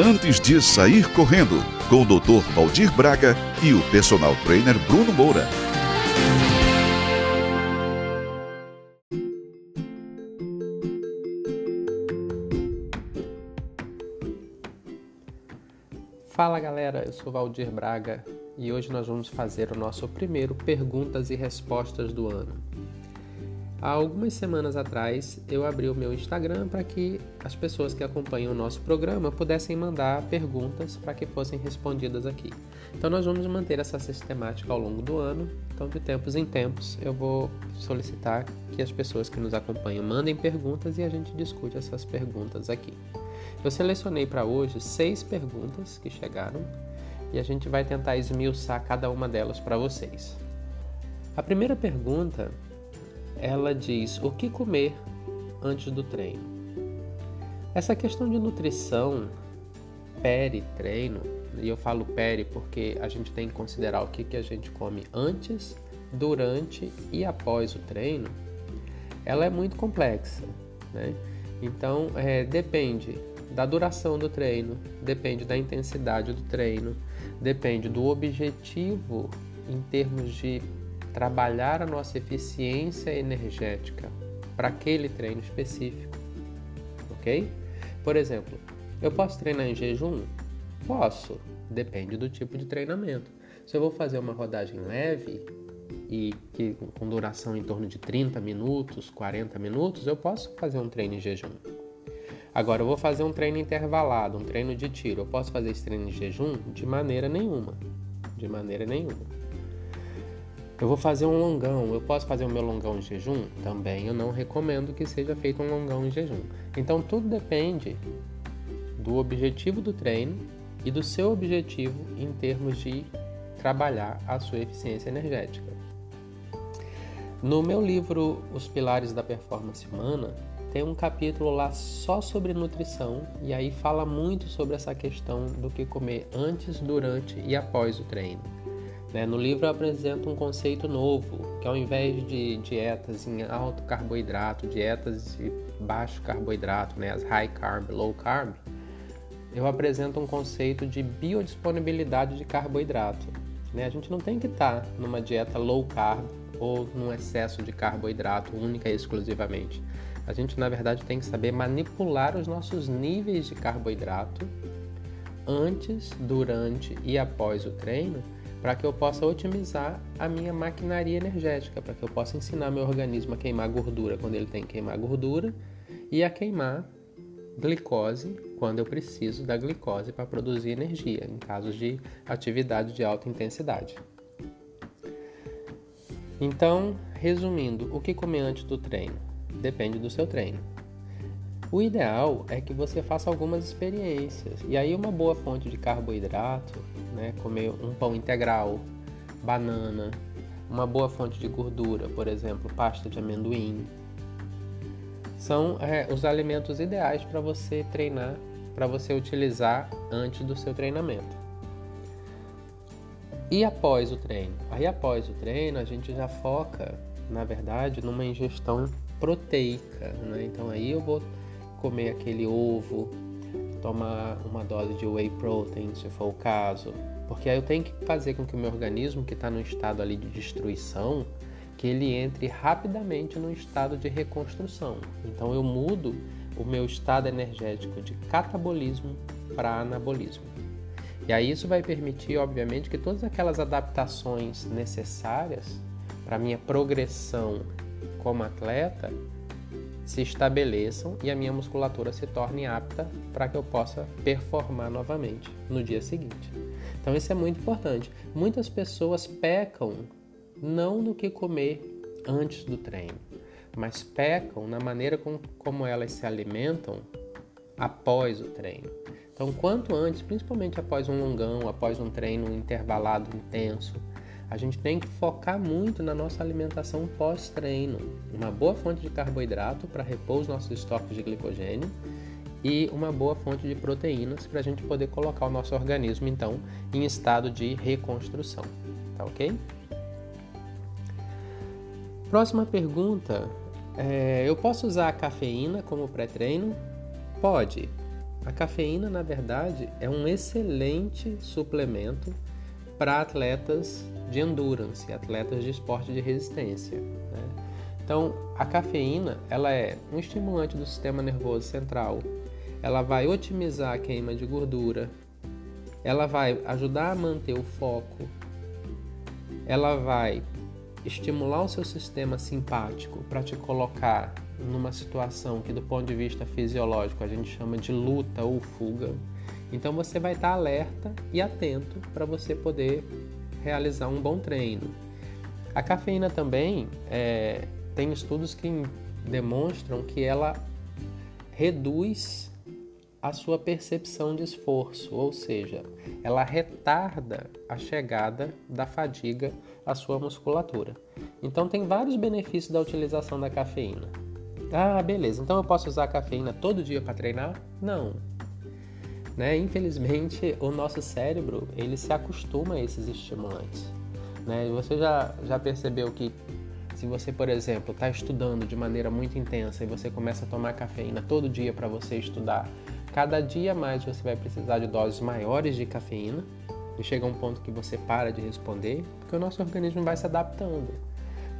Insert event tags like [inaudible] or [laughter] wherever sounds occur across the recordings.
Antes de sair correndo, com o Dr. Valdir Braga e o personal trainer Bruno Moura. Fala galera, eu sou Valdir Braga e hoje nós vamos fazer o nosso primeiro perguntas e respostas do ano. Há algumas semanas atrás eu abri o meu Instagram para que as pessoas que acompanham o nosso programa pudessem mandar perguntas para que fossem respondidas aqui. Então nós vamos manter essa sistemática ao longo do ano. Então de tempos em tempos eu vou solicitar que as pessoas que nos acompanham mandem perguntas e a gente discute essas perguntas aqui. Eu selecionei para hoje seis perguntas que chegaram e a gente vai tentar esmiuçar cada uma delas para vocês. A primeira pergunta ela diz o que comer antes do treino. Essa questão de nutrição peri-treino, e eu falo peri porque a gente tem que considerar o que, que a gente come antes, durante e após o treino, ela é muito complexa. Né? Então, é, depende da duração do treino, depende da intensidade do treino, depende do objetivo em termos de trabalhar a nossa eficiência energética para aquele treino específico, ok? Por exemplo, eu posso treinar em jejum? Posso, depende do tipo de treinamento. Se eu vou fazer uma rodagem leve e que com duração em torno de 30 minutos, 40 minutos, eu posso fazer um treino em jejum. Agora eu vou fazer um treino intervalado, um treino de tiro. Eu posso fazer esse treino em jejum? De maneira nenhuma. De maneira nenhuma. Eu vou fazer um longão. Eu posso fazer o meu longão em jejum? Também eu não recomendo que seja feito um longão em jejum. Então tudo depende do objetivo do treino e do seu objetivo em termos de trabalhar a sua eficiência energética. No meu livro Os Pilares da Performance Humana, tem um capítulo lá só sobre nutrição e aí fala muito sobre essa questão do que comer antes, durante e após o treino. Né? No livro eu apresento um conceito novo, que ao invés de dietas em alto carboidrato, dietas de baixo carboidrato, né? as high carb, low carb, eu apresento um conceito de biodisponibilidade de carboidrato. Né? A gente não tem que estar tá numa dieta low carb ou num excesso de carboidrato única e exclusivamente. A gente, na verdade, tem que saber manipular os nossos níveis de carboidrato antes, durante e após o treino para que eu possa otimizar a minha maquinaria energética, para que eu possa ensinar meu organismo a queimar gordura quando ele tem que queimar gordura e a queimar glicose quando eu preciso da glicose para produzir energia, em casos de atividade de alta intensidade. Então, resumindo, o que comer antes do treino? Depende do seu treino. O ideal é que você faça algumas experiências. E aí uma boa fonte de carboidrato, né, comer um pão integral, banana, uma boa fonte de gordura, por exemplo, pasta de amendoim, são é, os alimentos ideais para você treinar, para você utilizar antes do seu treinamento. E após o treino? Aí após o treino a gente já foca, na verdade, numa ingestão proteica, né? Então aí eu vou comer aquele ovo, tomar uma dose de whey protein, se for o caso, porque aí eu tenho que fazer com que o meu organismo, que está no estado ali de destruição, que ele entre rapidamente no estado de reconstrução. Então eu mudo o meu estado energético de catabolismo para anabolismo. E aí isso vai permitir, obviamente, que todas aquelas adaptações necessárias para minha progressão como atleta se estabeleçam e a minha musculatura se torne apta para que eu possa performar novamente no dia seguinte. Então isso é muito importante. Muitas pessoas pecam não no que comer antes do treino, mas pecam na maneira com, como elas se alimentam após o treino. Então, quanto antes, principalmente após um longão, após um treino intervalado intenso, a gente tem que focar muito na nossa alimentação pós-treino. Uma boa fonte de carboidrato para repor os nossos estoques de glicogênio e uma boa fonte de proteínas para a gente poder colocar o nosso organismo então em estado de reconstrução. Tá ok? Próxima pergunta: é, eu posso usar a cafeína como pré-treino? Pode. A cafeína, na verdade, é um excelente suplemento para atletas de endurance, atletas de esporte de resistência. Né? Então, a cafeína ela é um estimulante do sistema nervoso central, ela vai otimizar a queima de gordura, ela vai ajudar a manter o foco, ela vai estimular o seu sistema simpático para te colocar numa situação que do ponto de vista fisiológico a gente chama de luta ou fuga. Então você vai estar alerta e atento para você poder realizar um bom treino. A cafeína também é, tem estudos que demonstram que ela reduz a sua percepção de esforço, ou seja, ela retarda a chegada da fadiga à sua musculatura. Então tem vários benefícios da utilização da cafeína. Ah, beleza. Então eu posso usar a cafeína todo dia para treinar? Não. Né? Infelizmente, o nosso cérebro ele se acostuma a esses estimulantes. Né? Você já, já percebeu que se você, por exemplo, está estudando de maneira muito intensa e você começa a tomar cafeína todo dia para você estudar, cada dia mais você vai precisar de doses maiores de cafeína e chega um ponto que você para de responder, porque o nosso organismo vai se adaptando.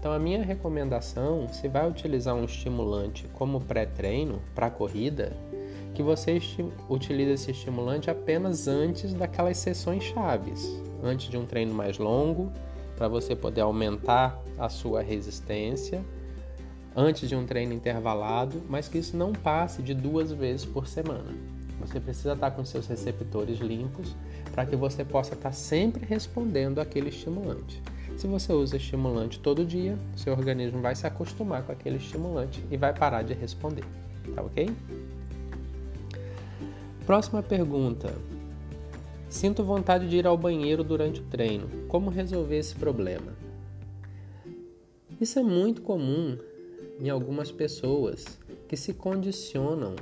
Então, a minha recomendação, se vai utilizar um estimulante como pré-treino para corrida, que você utilize esse estimulante apenas antes daquelas sessões chaves, antes de um treino mais longo, para você poder aumentar a sua resistência, antes de um treino intervalado, mas que isso não passe de duas vezes por semana. Você precisa estar com seus receptores limpos para que você possa estar sempre respondendo aquele estimulante. Se você usa estimulante todo dia, seu organismo vai se acostumar com aquele estimulante e vai parar de responder. Tá ok? Próxima pergunta. Sinto vontade de ir ao banheiro durante o treino. Como resolver esse problema? Isso é muito comum em algumas pessoas que se condicionam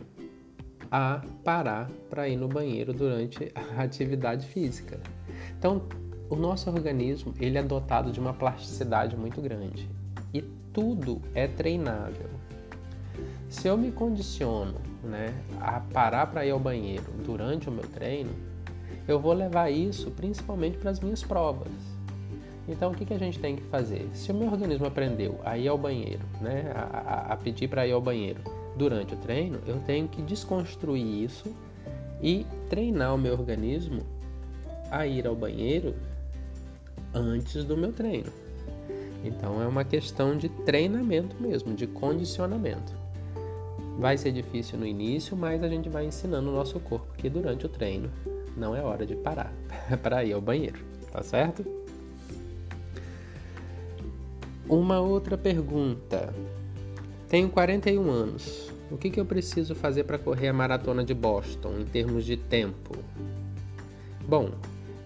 a parar para ir no banheiro durante a [laughs] atividade física. Então, o nosso organismo ele é dotado de uma plasticidade muito grande e tudo é treinável. Se eu me condiciono né, a parar para ir ao banheiro durante o meu treino, eu vou levar isso principalmente para as minhas provas. Então, o que, que a gente tem que fazer? Se o meu organismo aprendeu a ir ao banheiro, né, a, a, pedir para ir ao banheiro durante o treino, eu tenho que desconstruir isso e treinar o meu organismo a ir ao banheiro antes do meu treino. Então, é uma questão de treinamento mesmo, de condicionamento. Vai ser difícil no início, mas a gente vai ensinando o nosso corpo que durante o treino não é hora de parar [laughs] para ir ao banheiro, tá certo? Uma outra pergunta. Tenho 41 anos. O que, que eu preciso fazer para correr a maratona de Boston em termos de tempo? Bom,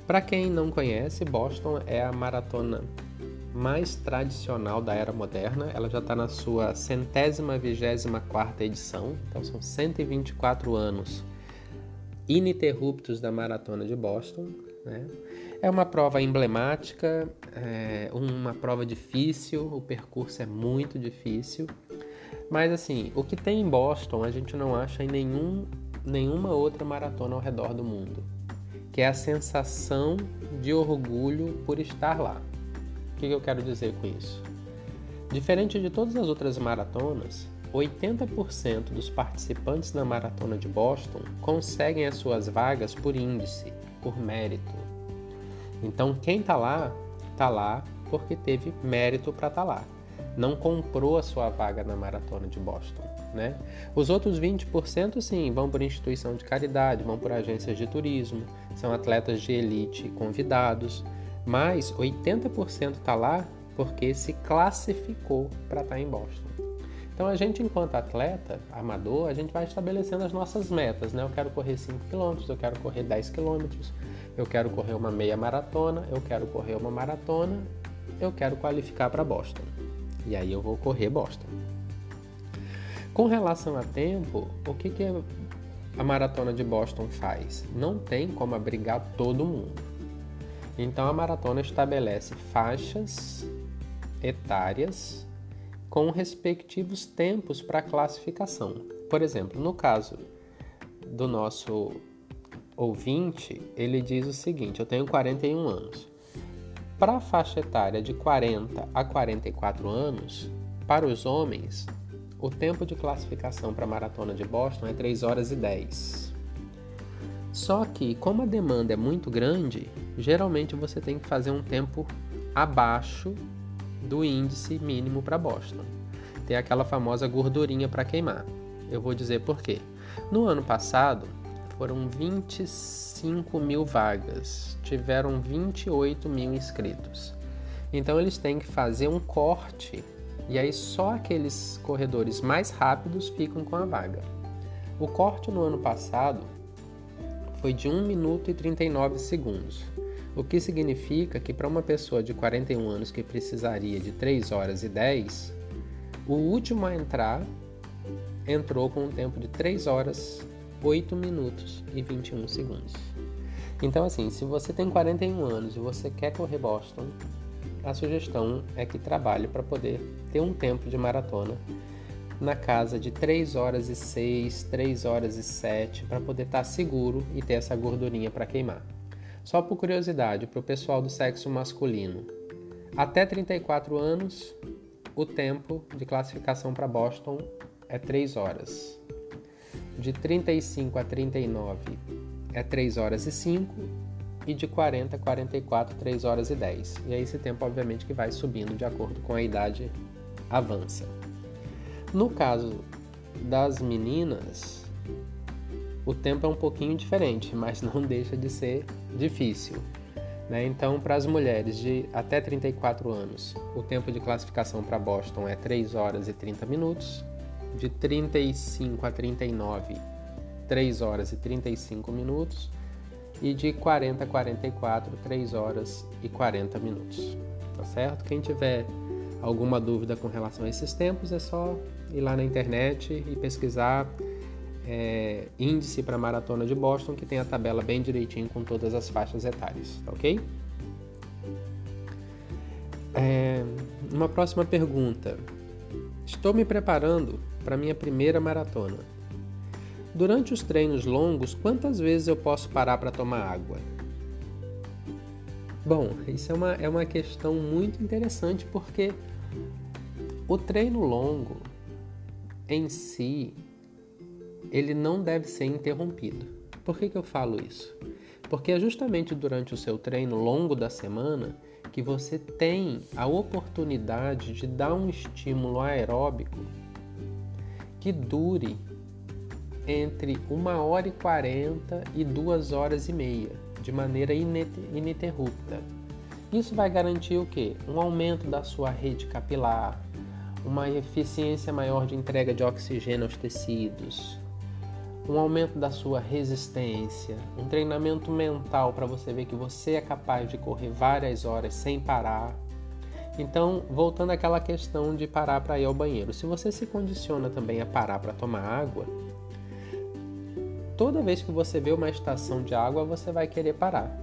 para quem não conhece, Boston é a maratona mais tradicional da era moderna. Ela já está na sua centésima vigésima quarta edição, então são 124 anos ininterruptos da Maratona de Boston. Né? É uma prova emblemática, é uma prova difícil, o percurso é muito difícil, mas assim, o que tem em Boston a gente não acha em nenhum, nenhuma outra maratona ao redor do mundo, que é a sensação de orgulho por estar lá que eu quero dizer com isso? Diferente de todas as outras maratonas, 80% dos participantes na maratona de Boston conseguem as suas vagas por índice, por mérito. Então, quem está lá, está lá porque teve mérito para estar tá lá. Não comprou a sua vaga na maratona de Boston. Né? Os outros 20% sim vão por instituição de caridade, vão por agências de turismo, são atletas de elite convidados mas 80% está lá porque se classificou para estar tá em Boston. Então a gente, enquanto atleta amador, a gente vai estabelecendo as nossas metas, né? Eu quero correr 5 km, eu quero correr 10 km, eu quero correr uma meia maratona, eu quero correr uma maratona, eu quero qualificar para Boston. E aí eu vou correr Boston. Com relação a tempo, o que, que a maratona de Boston faz? Não tem como abrigar todo mundo. Então a maratona estabelece faixas etárias com respectivos tempos para classificação. Por exemplo, no caso do nosso ouvinte, ele diz o seguinte: eu tenho 41 anos. Para a faixa etária de 40 a 44 anos, para os homens, o tempo de classificação para a maratona de Boston é 3 horas e 10. Só que, como a demanda é muito grande, geralmente você tem que fazer um tempo abaixo do índice mínimo para Boston. Tem aquela famosa gordurinha para queimar. Eu vou dizer por quê. No ano passado, foram 25 mil vagas, tiveram 28 mil inscritos. Então eles têm que fazer um corte e aí só aqueles corredores mais rápidos ficam com a vaga. O corte no ano passado foi de 1 minuto e 39 segundos, o que significa que para uma pessoa de 41 anos que precisaria de 3 horas e 10, o último a entrar entrou com um tempo de 3 horas, 8 minutos e 21 segundos. Então, assim, se você tem 41 anos e você quer correr Boston, a sugestão é que trabalhe para poder ter um tempo de maratona na casa de 3 horas e 6, 3 horas e 7, para poder estar tá seguro e ter essa gordurinha para queimar. Só por curiosidade, para o pessoal do sexo masculino, até 34 anos, o tempo de classificação para Boston é 3 horas. De 35 a 39 é 3 horas e 5 e de 40 a 44, 3 horas e 10. E aí esse tempo, obviamente, que vai subindo de acordo com a idade avança. No caso das meninas, o tempo é um pouquinho diferente, mas [laughs] não deixa de ser difícil. Né? Então, para as mulheres de até 34 anos, o tempo de classificação para Boston é 3 horas e 30 minutos. De 35 a 39, 3 horas e 35 minutos. E de 40 a 44, 3 horas e 40 minutos. Tá certo? Quem tiver alguma dúvida com relação a esses tempos, é só ir lá na internet e pesquisar é, índice para maratona de Boston, que tem a tabela bem direitinho com todas as faixas etárias, tá ok? É, uma próxima pergunta. Estou me preparando para minha primeira maratona. Durante os treinos longos, quantas vezes eu posso parar para tomar água? Bom, isso é uma, é uma questão muito interessante porque o treino longo em si ele não deve ser interrompido. Por que, que eu falo isso? Porque é justamente durante o seu treino longo da semana que você tem a oportunidade de dar um estímulo aeróbico que dure entre uma hora e quarenta e duas horas e meia, de maneira ininterrupta. Isso vai garantir o quê? Um aumento da sua rede capilar, uma eficiência maior de entrega de oxigênio aos tecidos, um aumento da sua resistência, um treinamento mental para você ver que você é capaz de correr várias horas sem parar. Então, voltando àquela questão de parar para ir ao banheiro, se você se condiciona também a parar para tomar água, toda vez que você vê uma estação de água, você vai querer parar.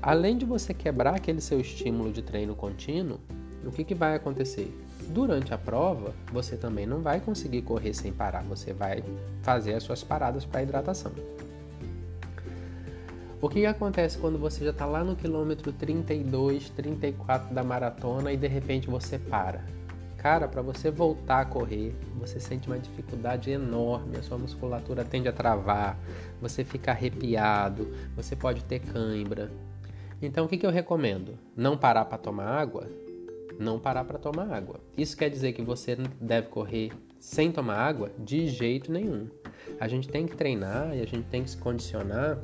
Além de você quebrar aquele seu estímulo de treino contínuo, o que, que vai acontecer? Durante a prova, você também não vai conseguir correr sem parar, você vai fazer as suas paradas para hidratação. O que acontece quando você já está lá no quilômetro 32, 34 da maratona e de repente você para? Cara, para você voltar a correr, você sente uma dificuldade enorme, a sua musculatura tende a travar, você fica arrepiado, você pode ter cãibra. Então, o que, que eu recomendo? Não parar para tomar água? Não parar para tomar água. Isso quer dizer que você deve correr sem tomar água? De jeito nenhum. A gente tem que treinar e a gente tem que se condicionar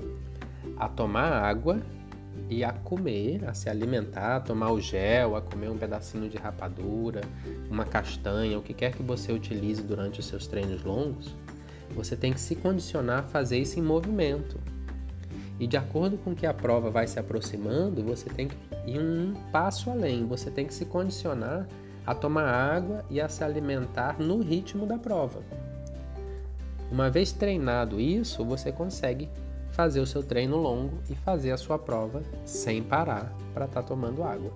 a tomar água e a comer, a se alimentar, a tomar o gel, a comer um pedacinho de rapadura, uma castanha, o que quer que você utilize durante os seus treinos longos, você tem que se condicionar a fazer isso em movimento. E de acordo com que a prova vai se aproximando, você tem que ir um passo além, você tem que se condicionar a tomar água e a se alimentar no ritmo da prova. Uma vez treinado isso, você consegue fazer o seu treino longo e fazer a sua prova sem parar para estar tá tomando água.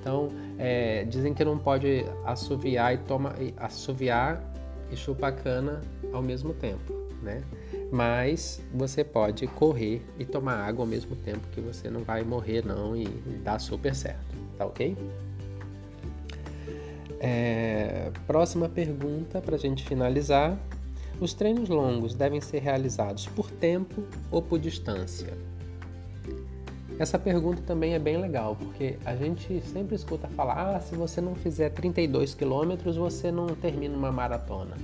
Então, é, dizem que não pode assoviar e, toma, assoviar e chupar cana ao mesmo tempo, né? Mas você pode correr e tomar água ao mesmo tempo que você não vai morrer não e dá super certo, tá ok? É, próxima pergunta para a gente finalizar. Os treinos longos devem ser realizados por tempo ou por distância? Essa pergunta também é bem legal, porque a gente sempre escuta falar: ah, se você não fizer 32 quilômetros, você não termina uma maratona.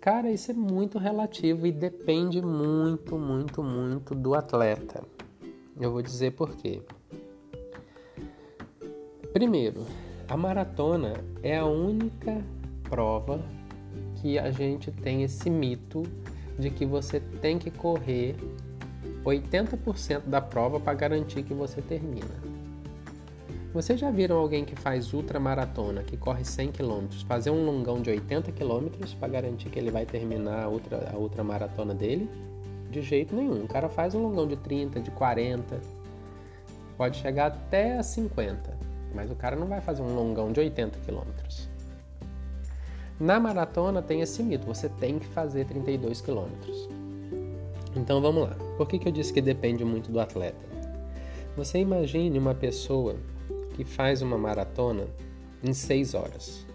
Cara, isso é muito relativo e depende muito, muito, muito do atleta. Eu vou dizer por quê. Primeiro, a maratona é a única prova que a gente tem esse mito de que você tem que correr 80% da prova para garantir que você termina. Vocês já viram alguém que faz ultramaratona, que corre 100 km, fazer um longão de 80 km para garantir que ele vai terminar a, ultra, a ultramaratona dele? De jeito nenhum. O cara faz um longão de 30, de 40, pode chegar até a 50, mas o cara não vai fazer um longão de 80 km. Na maratona tem esse mito, você tem que fazer 32 quilômetros. Então vamos lá. Por que, que eu disse que depende muito do atleta? Você imagine uma pessoa que faz uma maratona em 6 horas.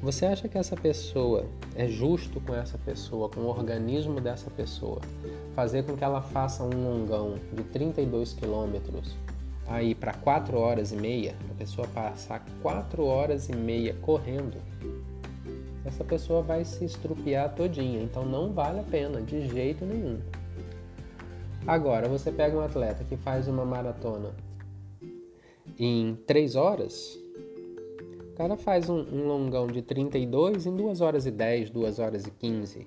Você acha que essa pessoa é justo com essa pessoa, com o organismo dessa pessoa, fazer com que ela faça um longão de 32 quilômetros aí para 4 horas e meia, a pessoa passar 4 horas e meia correndo essa pessoa vai se estrupiar todinha, então não vale a pena de jeito nenhum. Agora, você pega um atleta que faz uma maratona em 3 horas, o cara faz um, um longão de 32 em 2 horas e 10, 2 horas e 15.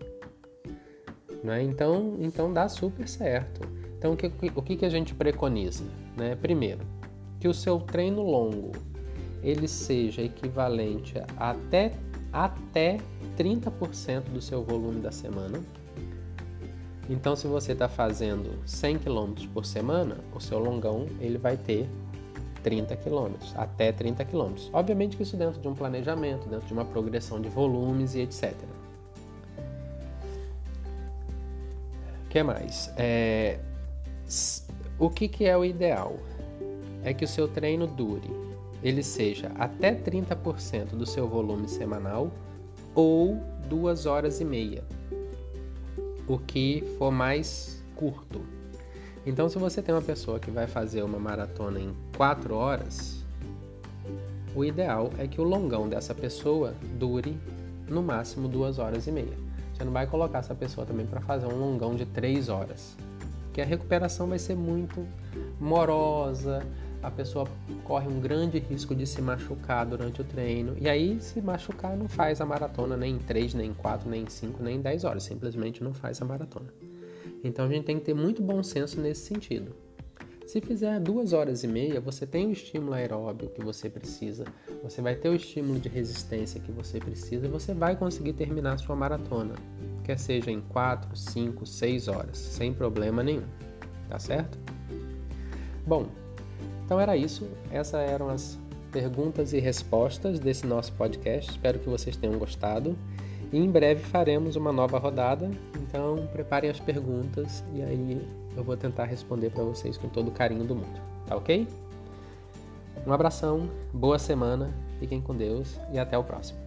Né? Então, então dá super certo. Então, o que, o que a gente preconiza? Né? Primeiro, que o seu treino longo ele seja equivalente a até até 30% do seu volume da semana. Então, se você está fazendo 100 km por semana, o seu longão ele vai ter 30 km, até 30 km. Obviamente que isso dentro de um planejamento, dentro de uma progressão de volumes e etc. O que mais? É, o que, que é o ideal? É que o seu treino dure ele seja até 30% do seu volume semanal ou duas horas e meia, o que for mais curto. Então, se você tem uma pessoa que vai fazer uma maratona em 4 horas, o ideal é que o longão dessa pessoa dure no máximo duas horas e meia. Você não vai colocar essa pessoa também para fazer um longão de 3 horas, porque a recuperação vai ser muito morosa, a pessoa corre um grande risco de se machucar durante o treino. E aí, se machucar, não faz a maratona nem em 3, nem em 4, nem em 5, nem em 10 horas. Simplesmente não faz a maratona. Então a gente tem que ter muito bom senso nesse sentido. Se fizer duas horas e meia, você tem o estímulo aeróbio que você precisa, você vai ter o estímulo de resistência que você precisa e você vai conseguir terminar a sua maratona, quer seja em 4, 5, 6 horas, sem problema nenhum. Tá certo? Bom, então era isso, essas eram as perguntas e respostas desse nosso podcast. Espero que vocês tenham gostado. E em breve faremos uma nova rodada, então preparem as perguntas e aí eu vou tentar responder para vocês com todo o carinho do mundo, tá ok? Um abração, boa semana, fiquem com Deus e até o próximo.